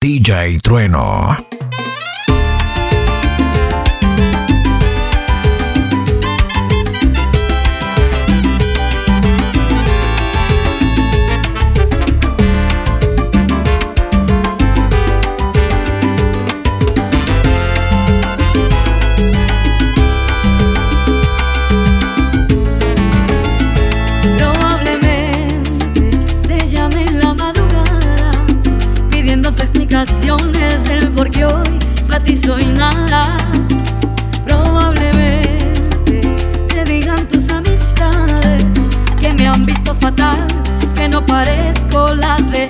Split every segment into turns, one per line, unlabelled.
DJ Trueno.
Parezco la de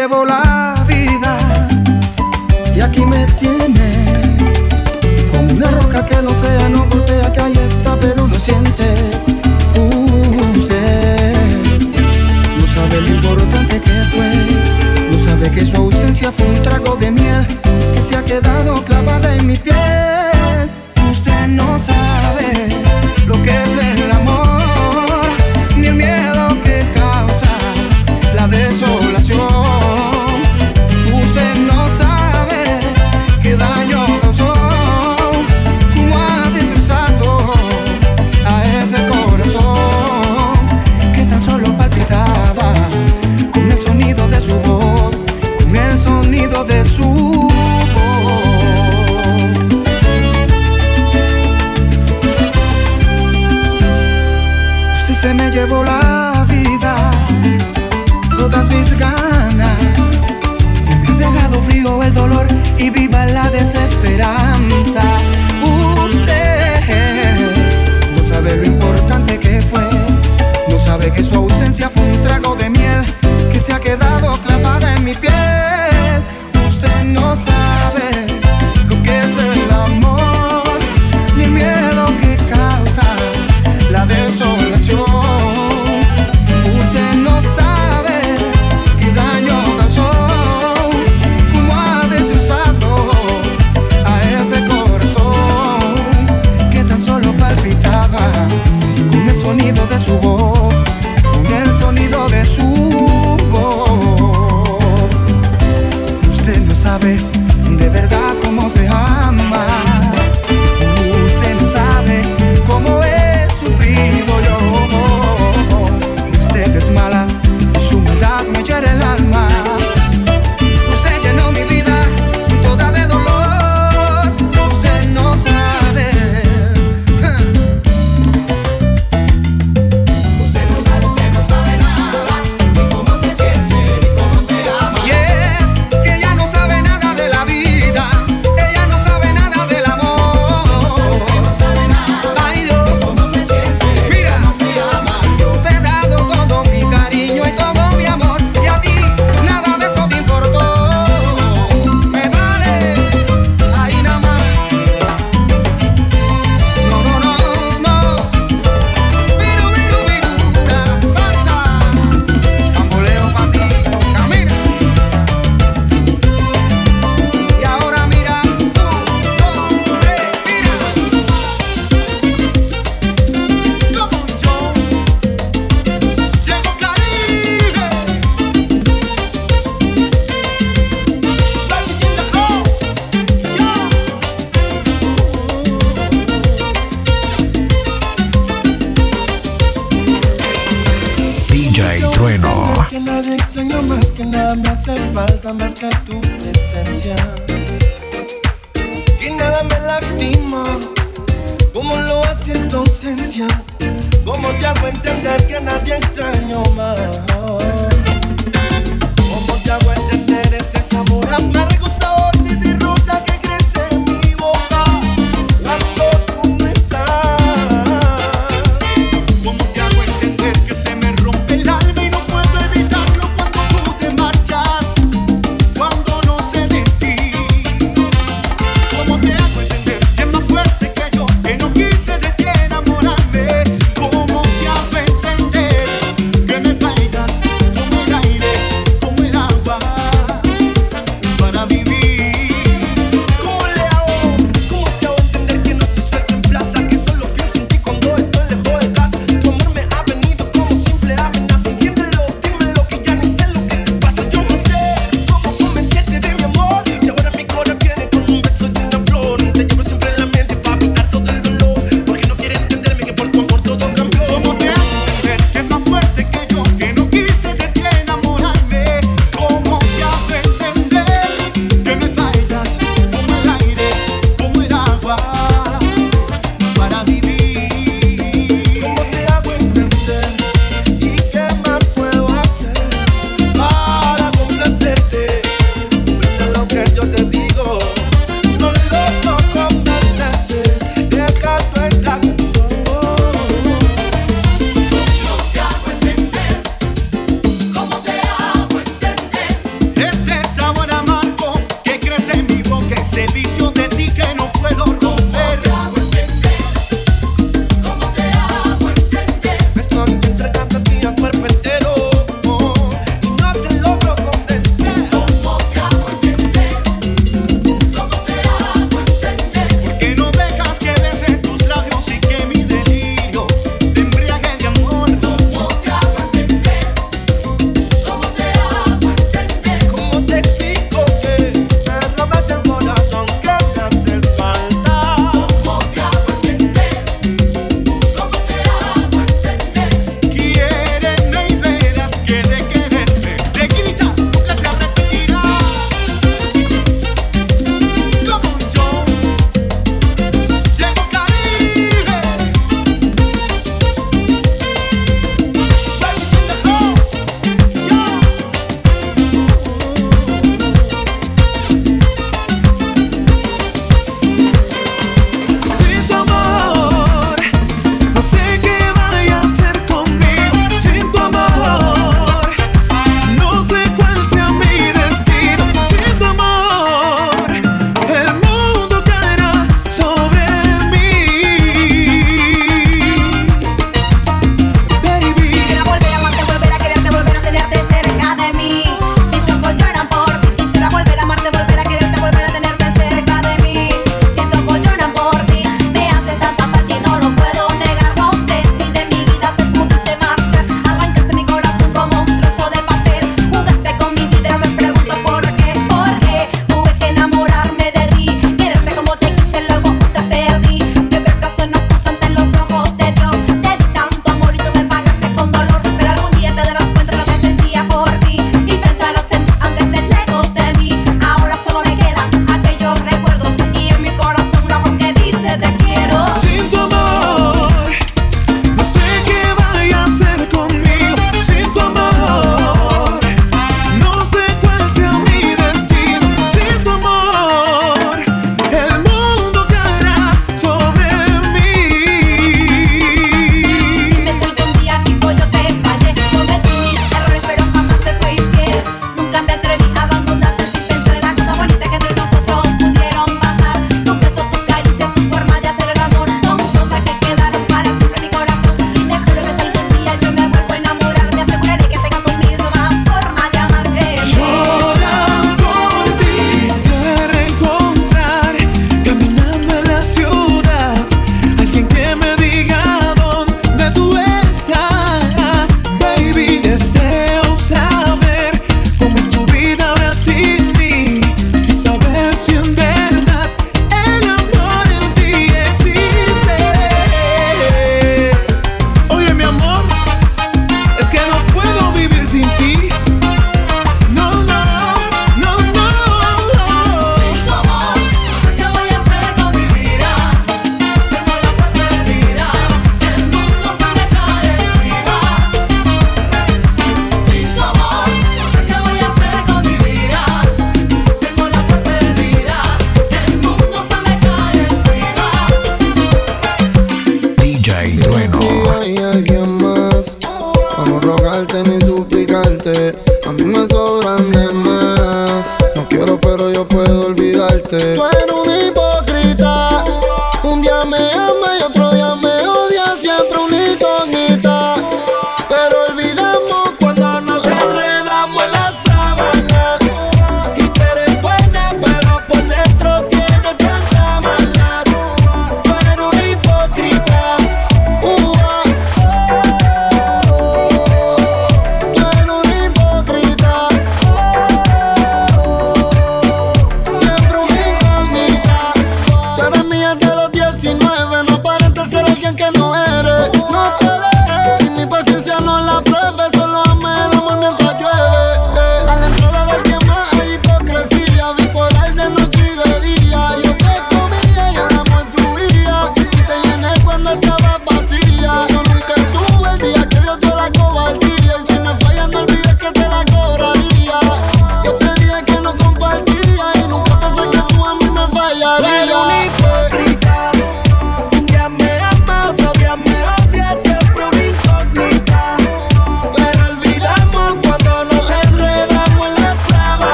llevo la
vida y aquí me tiene como una roca que el océano golpea que ahí está pero no siente usted. No sabe lo importante que fue no sabe que su ausencia fue un trago de miel que se ha quedado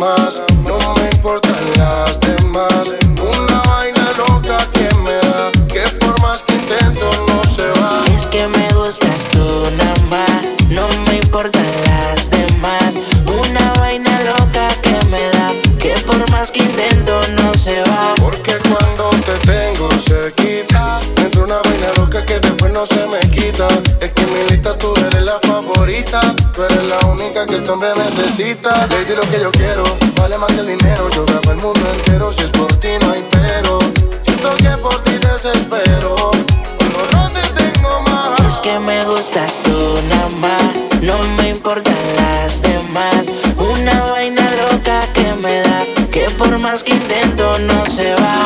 compromise. que
este
hombre necesita. Lady, lo que yo quiero vale más que el dinero. Yo grabo el mundo entero, si es por ti no hay pero. Siento que por ti desespero, pero no te tengo más.
Es que me gustas tú nada más, no me importan las demás. Una vaina loca que me da, que por más que intento no se va.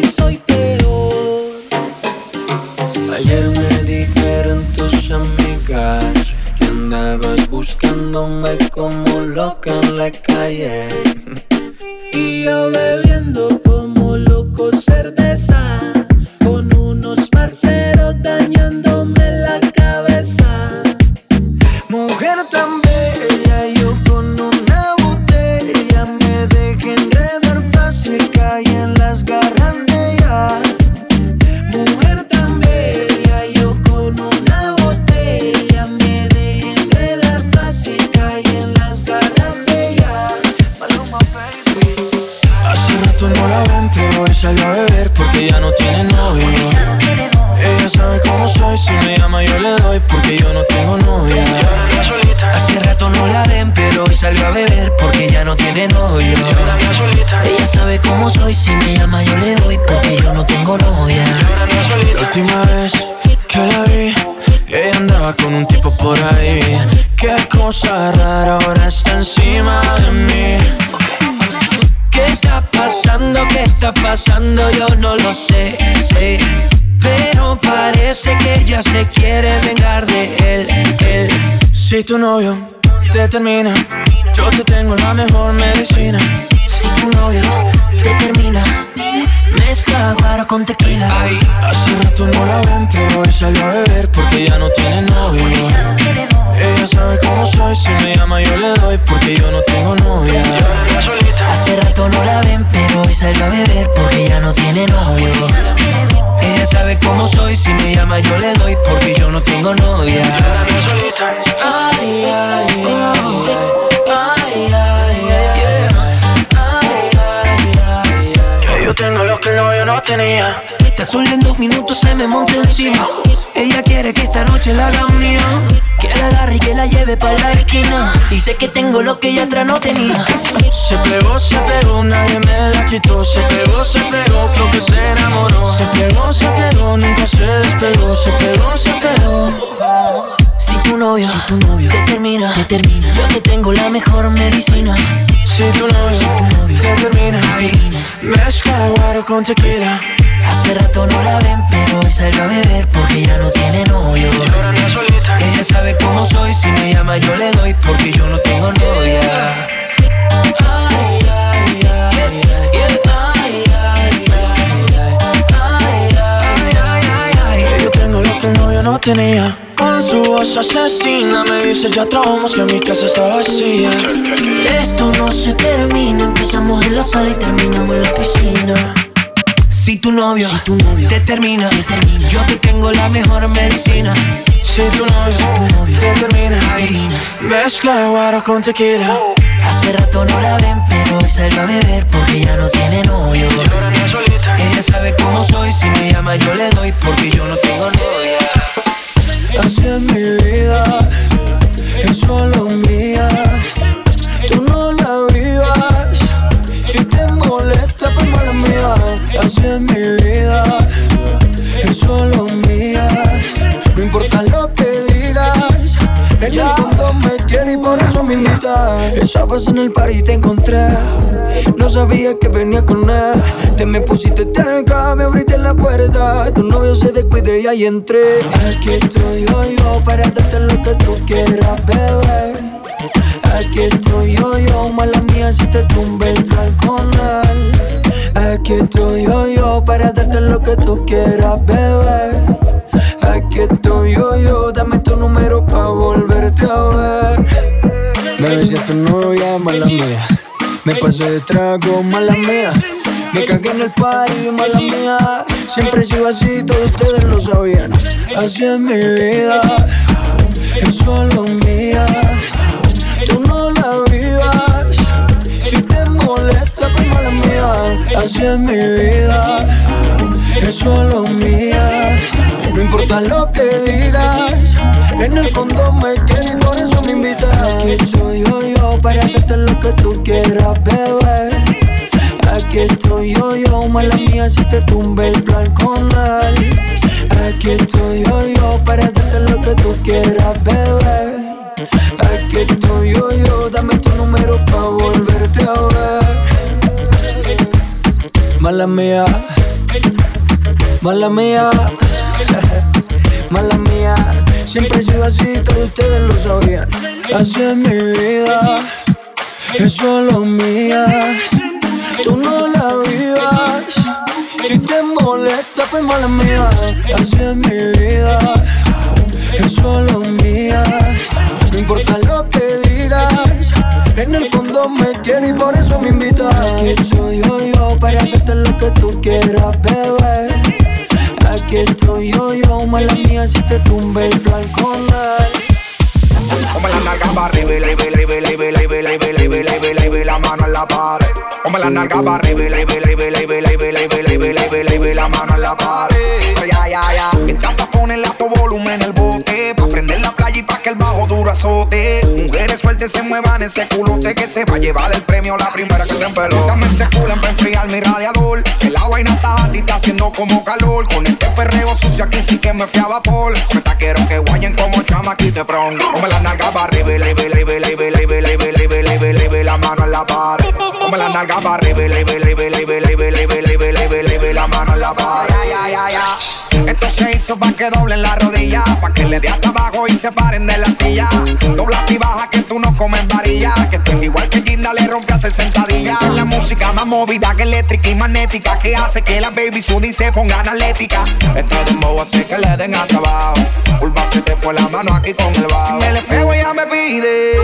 Ti
soy peor.
Ayer me dijeron tus amigas que andabas buscándome como loca en la calle.
Y yo bebiendo como loco cerveza
doesn't mean encima.
Ella quiere
que
esta noche la haga mía. Que la agarre y que la lleve para la esquina. Dice que tengo lo que ella atrás no tenía.
Se pegó, se pegó, nadie me la quitó. Se pegó, se pegó, creo que se enamoró. Se pegó, se pegó, nunca se despegó. Se pegó, se pegó.
Si tu novio, si tu novio te termina, te termina. Yo te tengo la mejor medicina.
Si tu novio te termina, mezcla guaro con tequila.
Hace rato no la ven, pero
tenía. Con su voz asesina me dice ya trabajamos que mi casa está vacía.
Esto no se termina, empezamos en la sala y terminamos en la piscina. Si tu novio, si tu novio te termina, te termina, yo te tengo la mejor medicina.
Si tu novio te termina, mezcla guaro con tequila.
Hace rato no la ven, pero hoy salió a beber porque ya no tiene novio. Ella sabe cómo soy, si me llama yo le doy porque yo no tengo novia.
Así es mi vida, es solo mía. Tú no la vivas, si te molesta, pues mala mía. Así es mi vida, es solo mía. No importa lo que digas, el mundo me y por eso me invita. Estabas en el par y te encontré. No sabía que venía con él. Te me pusiste cerca, me abriste la puerta. Tu novio se descuide y ahí entré. Aquí estoy yo, yo, para darte lo que tú quieras, bebé. Aquí estoy yo, yo, mala mía si te tumbe el balconal. Aquí estoy yo, yo, para darte lo que tú quieras, bebé. Aquí estoy yo, yo, dame tu número pa' volverte a ver. Bebé, si tu novia, mala mía. Me pasé de trago, mala mía. Me cagué en el party, mala mía. Siempre sigo así, todos ustedes lo sabían. Así es mi vida, es solo mía. Tú no la vivas. Si te molesta, pues mala mía. Así es mi vida, es solo mía. No importa lo que digas, en el fondo me quieres por eso me invitas. Aquí estoy yo, yo, para darte lo que tú quieras, bebé. Aquí estoy yo, yo, mala mía, si te tumbe el balconal. Aquí estoy yo, yo, para darte lo que tú quieras, bebé. Aquí estoy yo, yo, dame tu número pa' volverte a ver. Mala mía, mala mía, mala mía. Siempre he sido así, todos ustedes lo sabían. Así es mi vida, es solo mía. Tú no la vivas. Si te molesta, pues mala mía. Así es mi vida, es solo mía. No importa lo que digas, en el fondo me quieres y por eso me invitas. Aquí estoy yo, yo, para darte lo que tú quieras, bebé. Aquí estoy yo, yo, mala mía, si te tumbe el balconal.
Ponme la nalga para arriba y arriba y arriba y arriba y arriba y arriba y vela, y la mano en la pared. Ponme la nalga para arriba y arriba y arriba y arriba y arriba y arriba y vela, y vela, y la mano en la pared. Ya, ya, ya. Mientras pones el alto volumen el bote que el bajo duro azote. Mujeres sueltas se muevan ese culote que se va a llevar el premio la primera que se empeló. Dame ese culo para enfriar mi radiador. Que la vaina está a ti, está haciendo como calor. Con este perreo sucio aquí sí que me fui a vapor. Me quiero que guayen como chamaquito pronto. Como la nalga para arriba, arriba, arriba, arriba, arriba, arriba, arriba, arriba, arriba, la mano en la pared. Como la nalga para arriba, arriba, arriba, arriba, arriba, arriba, arriba, arriba, la mano en la pared. Ya, ya, ya. Esto se hizo pa' que doblen la rodilla, pa' que le dé hasta abajo y se paren de la silla. Dobla y baja que tú no comes varilla, que tenga igual que Ginda le rompe hacer sentadilla. La música más movida que eléctrica y magnética, que hace que la baby sudi se pongan atlética. Este dembow hace que le den hasta abajo. Culpa se te fue la mano aquí con el bajo. Si me le pego ella me pide,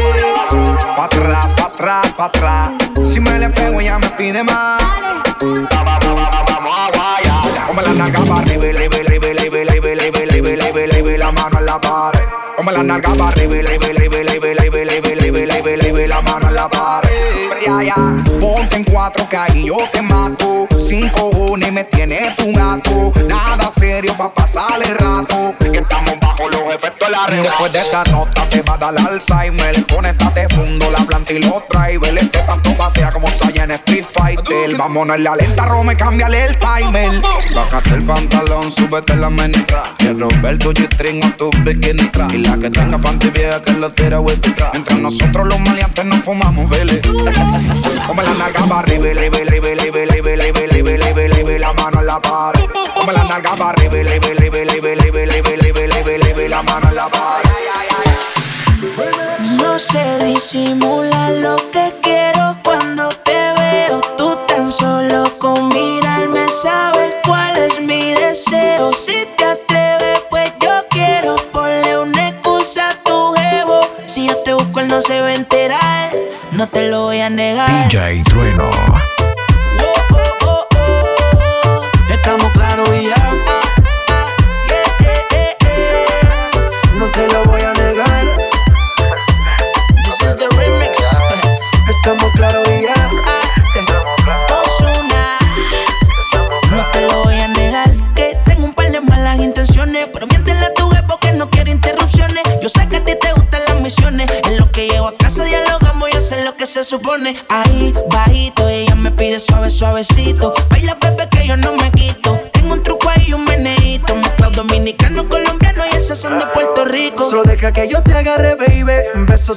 pa' atrás, pa' atrás, pa' atrás. Si me le pego ella me pide más. Vamos a guayar. Como la nalga para arriba, arriba, arriba, arriba, arriba, arriba, arriba, arriba, arriba, la mano en la pared. Como la nalga para arriba, arriba, arriba, arriba, arriba, arriba, arriba, arriba, la mano en la pared. Ponte en cuatro ahí yo te mato. Cinco y me tienes un gato. Nada serio pa' pasar el rato. Que estamos bajo los efectos de la Después de esta nota te va a dar Alzheimer. Conéctate fundo, la planta y los drivers. Este tanto batea como Saya en Street Fighter. Vámonos en la lenta, Rome, cámbiale el timer. Bájate el pantalón, súbete la menica. Quiero ver tu G-string o tu bikini. Y la que tenga panty vieja que lo tira with Mientras nosotros los maleantes nos fumamos, vele. Como la nalga para arriba, arriba, arriba, arriba, arriba, arriba, arriba, arriba, arriba, la mano en la pared. Como la nalga para arriba, arriba, arriba, arriba, arriba, arriba, arriba, arriba, arriba, la mano en la pared.
No sé disimular lo que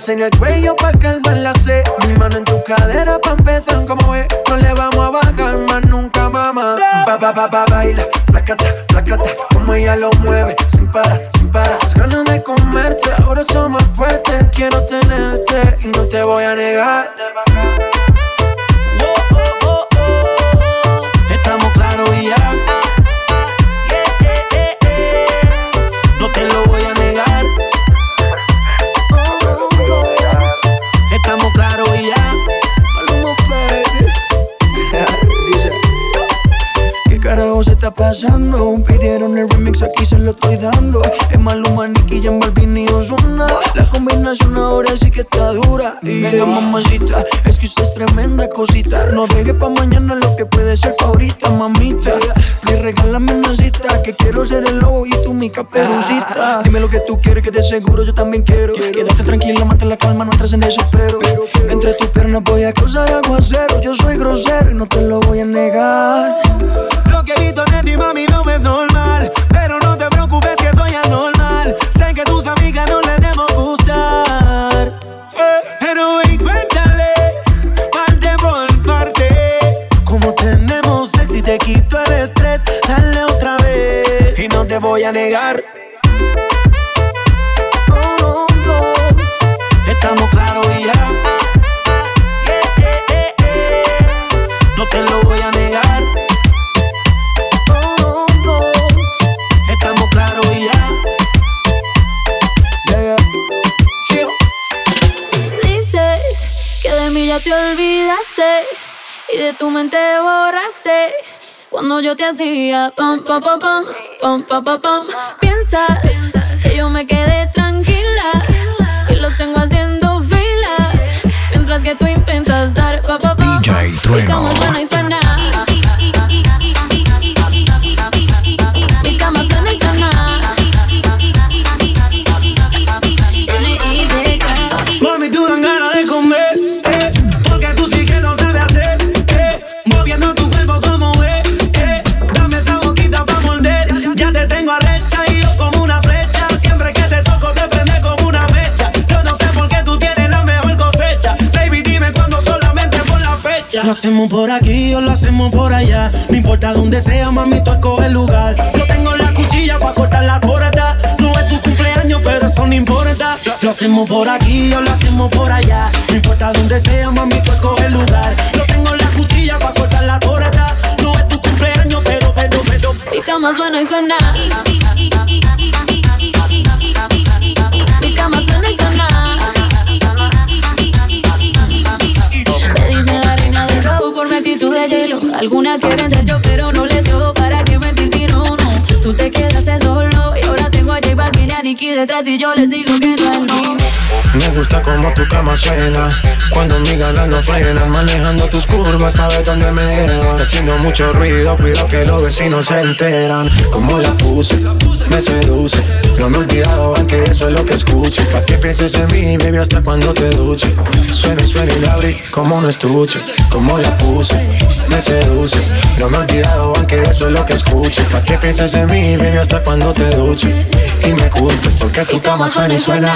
En
el cuello pa' calmar la sed. Mi mano en tu cadera pa' empezar como es. No le vamos a bajar más nunca, mamá. Pa, pa, pa, pa, baila. Placata, No deje pa' mañana lo que puede ser pa' ahorita, mamita. Please, regálame una cita, que quiero ser el lobo y tú mi caperucita. Dime lo que tú quieres, que de seguro yo también quiero. Quédate tranquila, mantén la calma, no entres en desespero. Entre tus piernas voy a te
olvidaste y de tu mente borraste. Cuando yo te hacía pam, pam, pam, pam, pam, pam, pam. Piensas que yo me quedé tranquila y los tengo haciendo fila. Mientras que tú intentas dar pa, pa, pa.
DJ Trueno.
Suena y suena. Mi cama suena y suena.
Mami, tú Lo hacemos por aquí o lo hacemos por allá, no importa dónde sea, mami, tú escoge el lugar, yo tengo la cuchilla pa' cortar la torta, no es tu cumpleaños, pero eso no importa. Lo hacemos por aquí o lo hacemos por allá. No importa dónde sea, mami, tú escoge el lugar. Yo tengo la cuchilla para cortar la torta. No es tu cumpleaños, pero, pero, pero.
Mi cama suena y suena. Mi cama suena y suena. De hielo. Algunas quieren ser yo, pero no les Nicky detrás y yo les digo que no es no.
Me gusta como tu cama suena Cuando mi galán frena Manejando tus curvas pa' ver dónde me llevan haciendo mucho ruido, cuidado que los vecinos se enteran. Como la puse, me seduce. No me he olvidado, aunque eso es lo que escucho. Pa' que pienses en mí, baby, hasta cuando te duche. Suena suena y la abrí como un estuche Como la puse, me seduces. No me he olvidado, aunque eso es lo que escucho Pa' que pienses en mí, baby, hasta cuando te duche Y me culpes porque tu cama suena y suena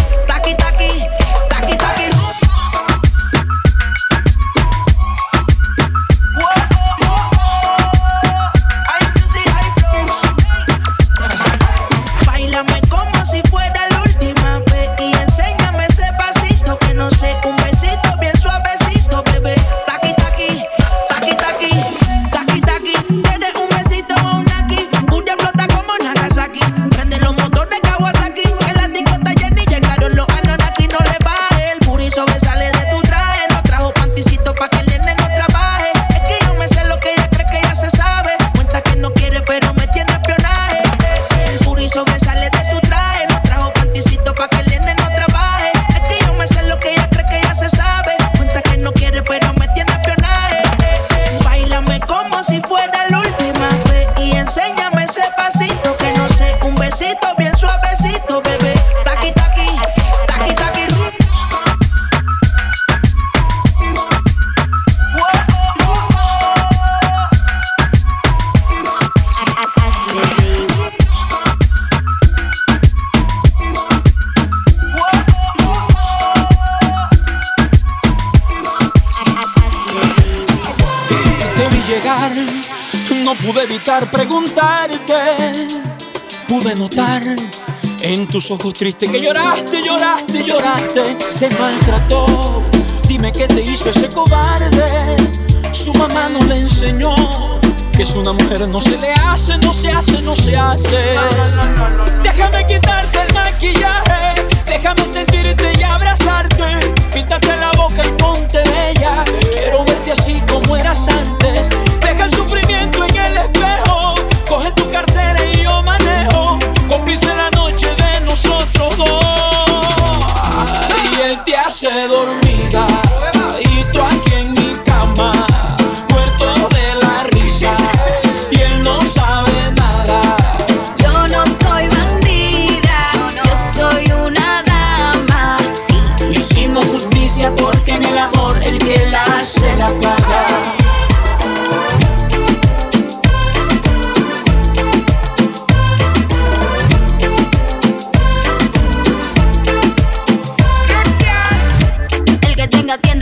ojos tristes que yo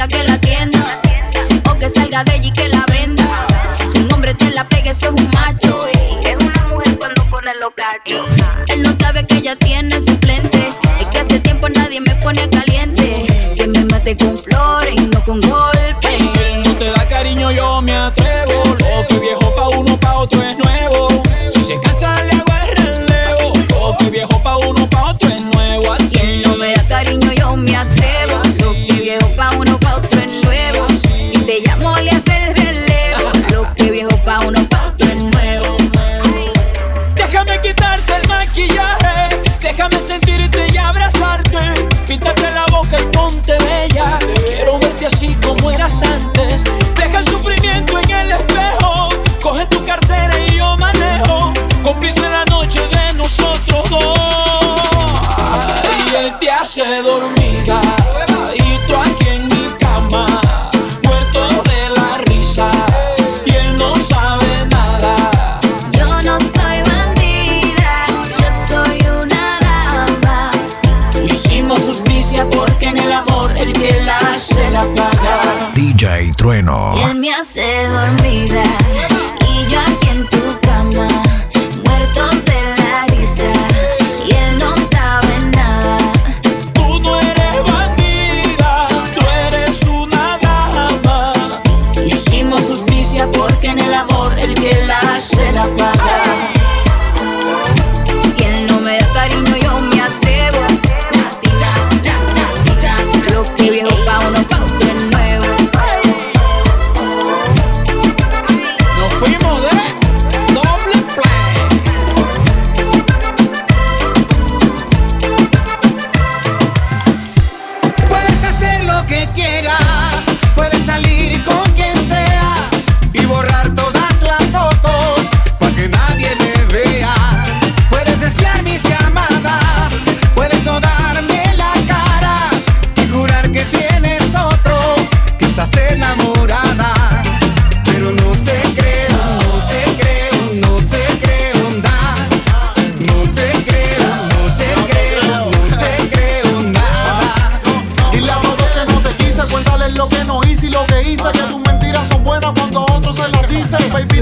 que la
tienda. O que salga de allí, que la venda. Su nombre te la pegue, eso es un macho. Es una mujer cuando pone los cachos. Él no sabe que ella tiene
su trueno.
El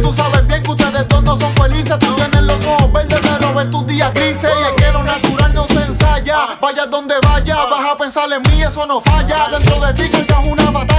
tú sabes bien que ustedes dos no son felices. Tú tienes los ojos verdes, pero ves tus días grises. Y es que lo natural no se ensaya. Vaya donde vaya, vas a pensar en mí, eso no falla. Dentro de ti que estás una batalla.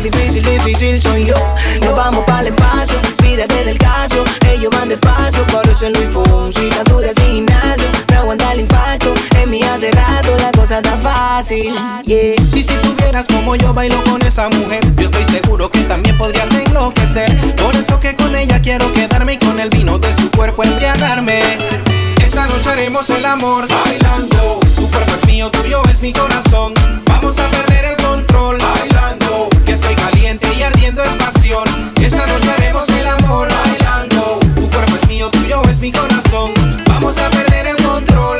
No
difícil, difícil soy yo. Nos vamos para el espacio, pídate del caso. Ellos van despacio, eso Luis Fonsi, dura sin gimnasio. Me aguanta el impacto, en mí hace rato la cosa está fácil.
Y si tuvieras como yo bailo con esa mujer, yo estoy seguro que también podrías enloquecer. Por eso que con ella quiero quedarme y con el vino de su cuerpo embriagarme. Esta noche haremos el amor bailando. Tu cuerpo es mío, tuyo es mi corazón. Vamos a perder el control bailando. Que estoy caliente y ardiendo en pasión. Esta noche haremos el amor bailando. Tu cuerpo es mío, tuyo es mi corazón. Vamos a perder el control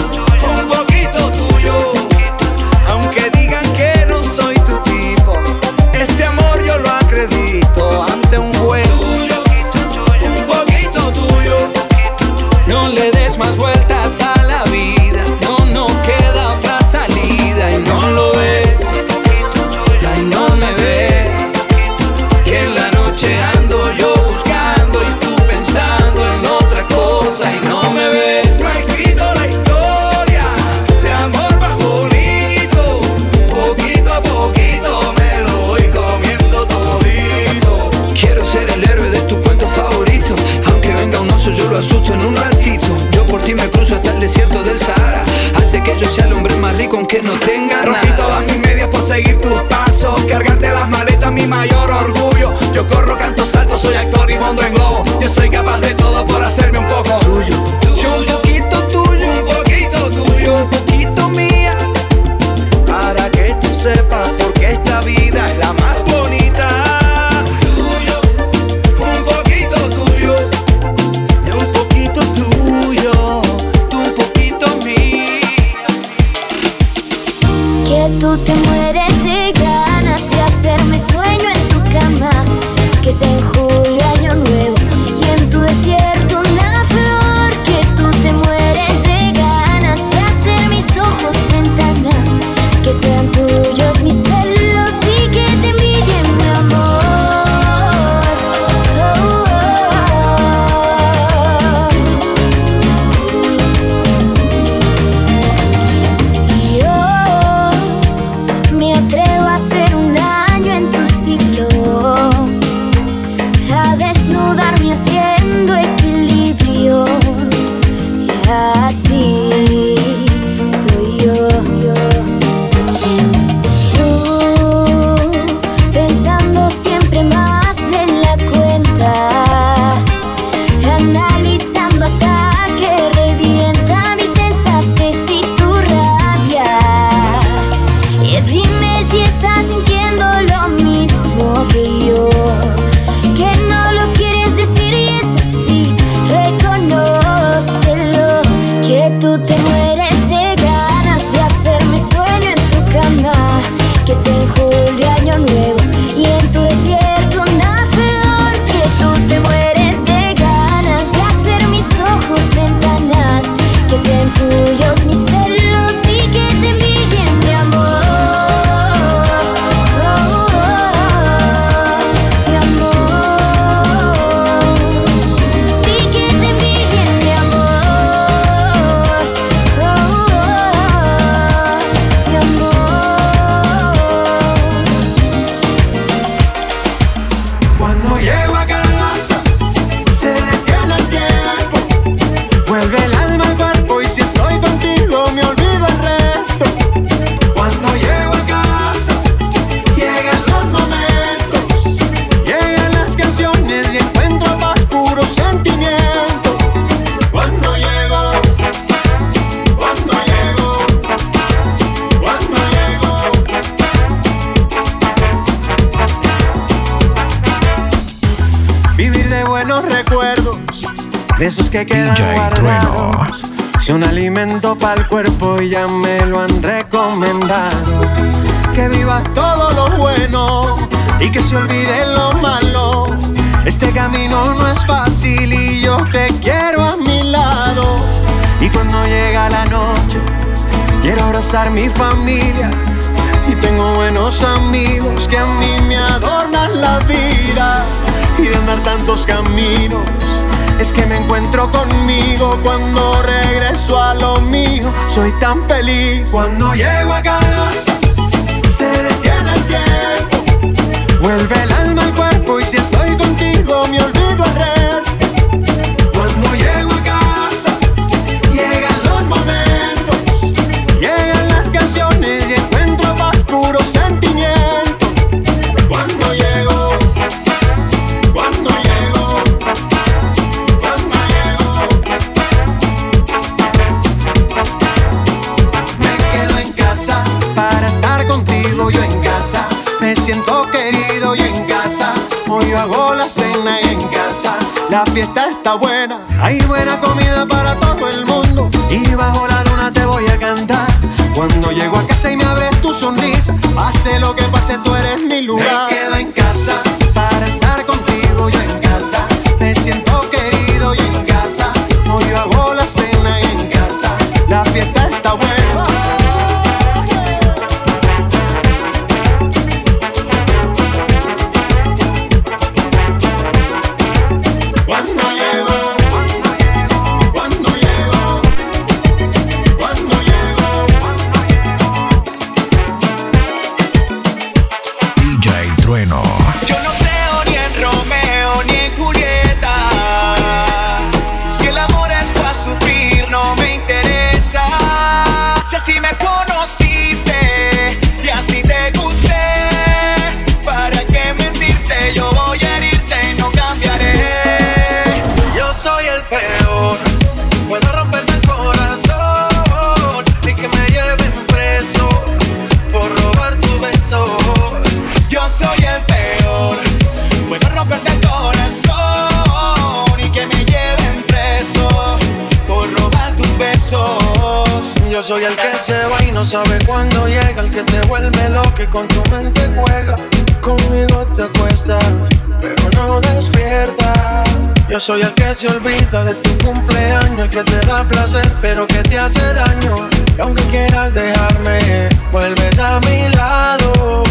aunque no
tenga
Rompí
nada.
todas mis medias por seguir tus pasos. Cargarte las maletas, mi mayor orgullo. Yo corro, canto, salto, soy actor y mondo en globo. Yo soy capaz de todo por hacerme un poco tuyo.
mi
familia. Y tengo buenos amigos que a mí me adornan la vida. Y de andar tantos caminos, es que me encuentro conmigo cuando regreso a lo mío. Soy tan feliz cuando llego a casa. Se detiene el tiempo, vuelve la la fiesta está buena. Hay buena comida para todo el mundo. Y bajo la luna te voy a cantar. Cuando llego a casa y me abres tu sonrisa, pase lo que pase
soy el que
se olvida de tu cumpleaños, el que te da placer, pero que te hace daño. Y aunque quieras dejarme, vuelves a mi lado.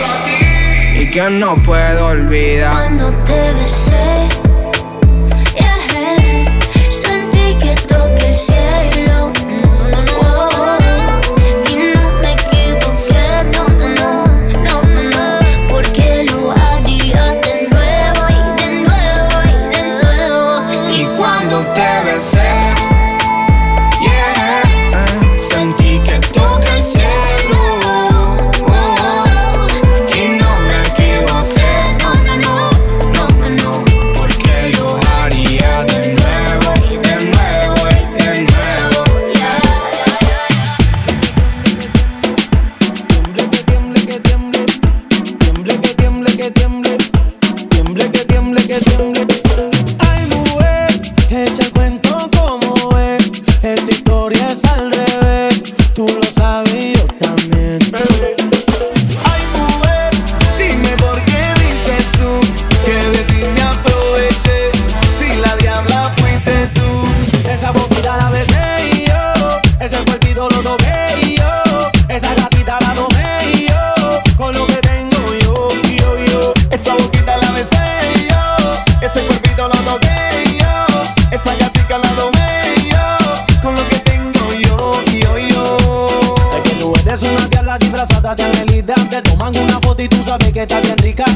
y que no puedo olvidar.
Cuando te besé, viajé, sentí que toqué el cielo.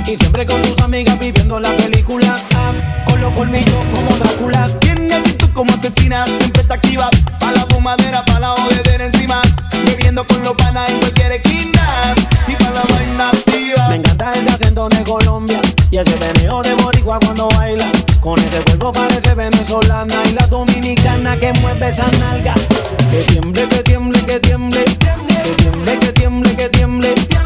Y
siempre con tus amigas viviendo la película. Con los colmillos como Drácula.
Tiene actitud como asesina, siempre está activa. Pa' la fumadera, pa' la jodedera encima. Bebiendo con los panas en cualquier esquina. Y pa' la vaina activa.
Me encanta ese acento de Colombia y ese veneo de boricua cuando baila. Con ese cuerpo parece venezolana y la dominicana que mueve esa nalga. Que tiemble, que tiemble, que tiemble. Que tiemble, que tiemble, que tiemble. Que tiemble,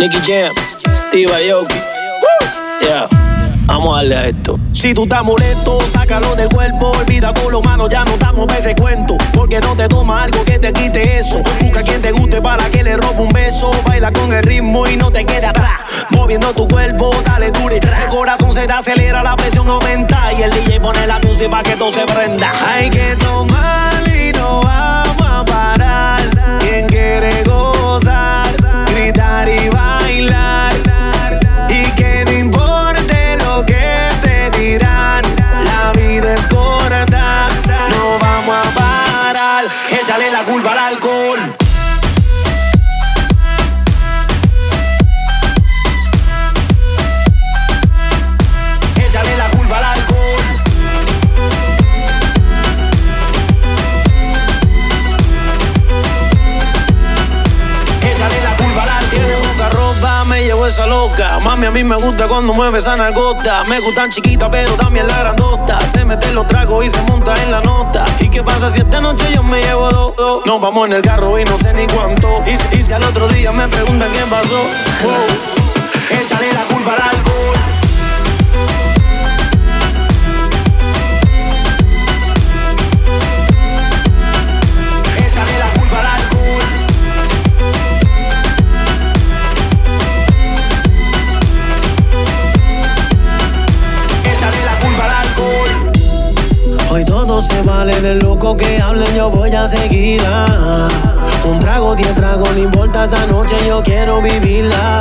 Nicky Jam, Steve Aoki. Yeah. Vamos a darle a esto. Si tú estás molesto, sácalo del cuerpo. Olvida todo lo malo, ya no estamos para ese cuento. Porque no te toma algo que te quite eso. Busca quien te guste para que le robe un beso. Baila con el ritmo y no te quede atrás. Moviendo tu cuerpo, dale tra. El corazón se te acelera, la presión aumenta. Y el DJ pone la música para que todo se prenda. Hay que tomar y no vamos a parar. Quien quiere gozar, a mí me gusta cuando mueve esa nalgota. Me gustan chiquitas, pero también la grandota. Se mete los tragos y se monta en la nota. ¿Y qué pasa si esta noche yo me llevo dos? dos? Nos vamos en el carro y no sé ni cuánto. Y, y si al otro día me preguntan qué pasó. Oh, que hablen, yo voy a seguirla. Un trago, diez tragos, no importa esta noche, yo quiero vivirla.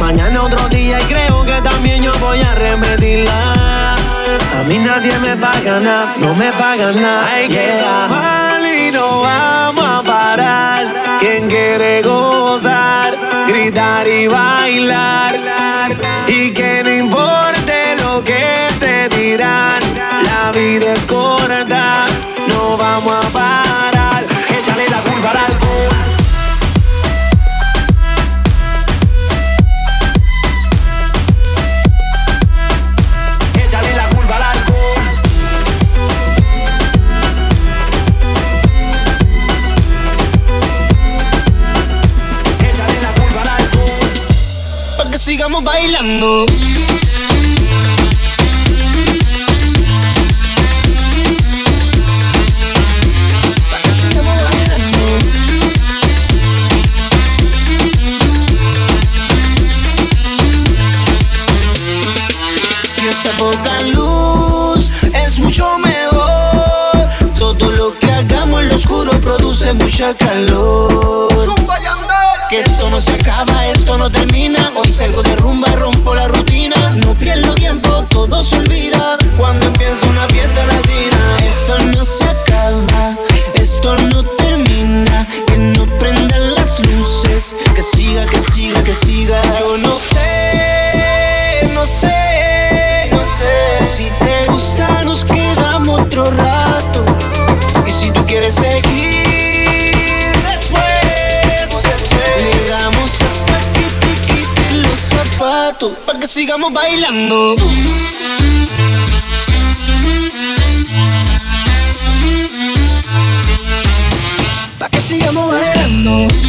Mañana otro día y creo que también yo voy a repetirla. A mí nadie me paga nada, no me paga nada. Hay que tomar y no vamos a parar. Quien quiere gozar, gritar y bailar. Y que no importe lo que te dirán, la vida es corta, vamos a parar. Échale la culpa al alcohol. Échale la culpa al alcohol. Échale la culpa al alcohol.
Pa' que sigamos bailando. sigamos bailando.
Pa' que sigamos bailando.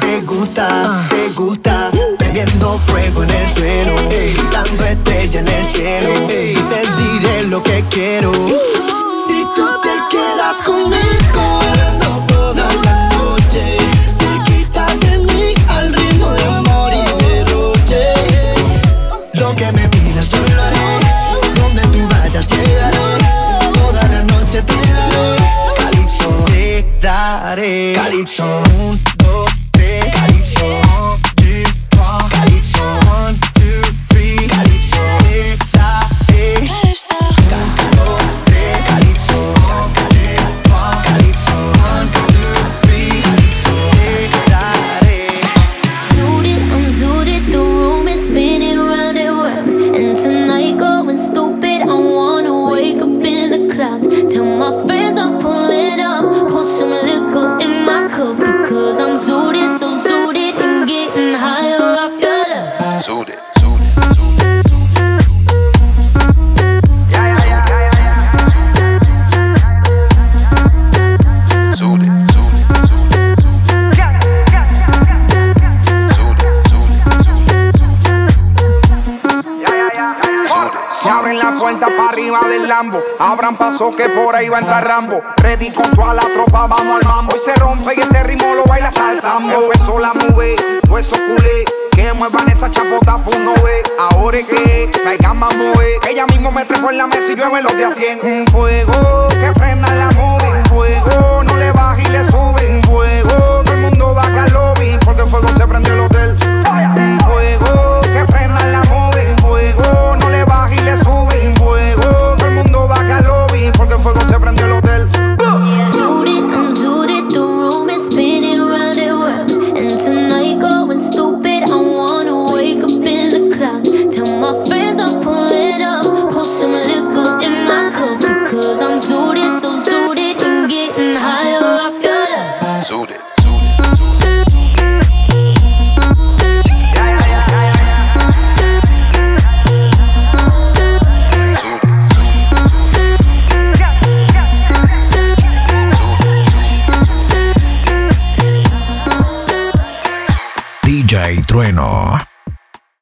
te gusta, te gusta. Prendiendo fuego en el suelo, dando estrella en el cielo. Y te diré lo que quiero.
por ahí va a entrar Rambo. Ready con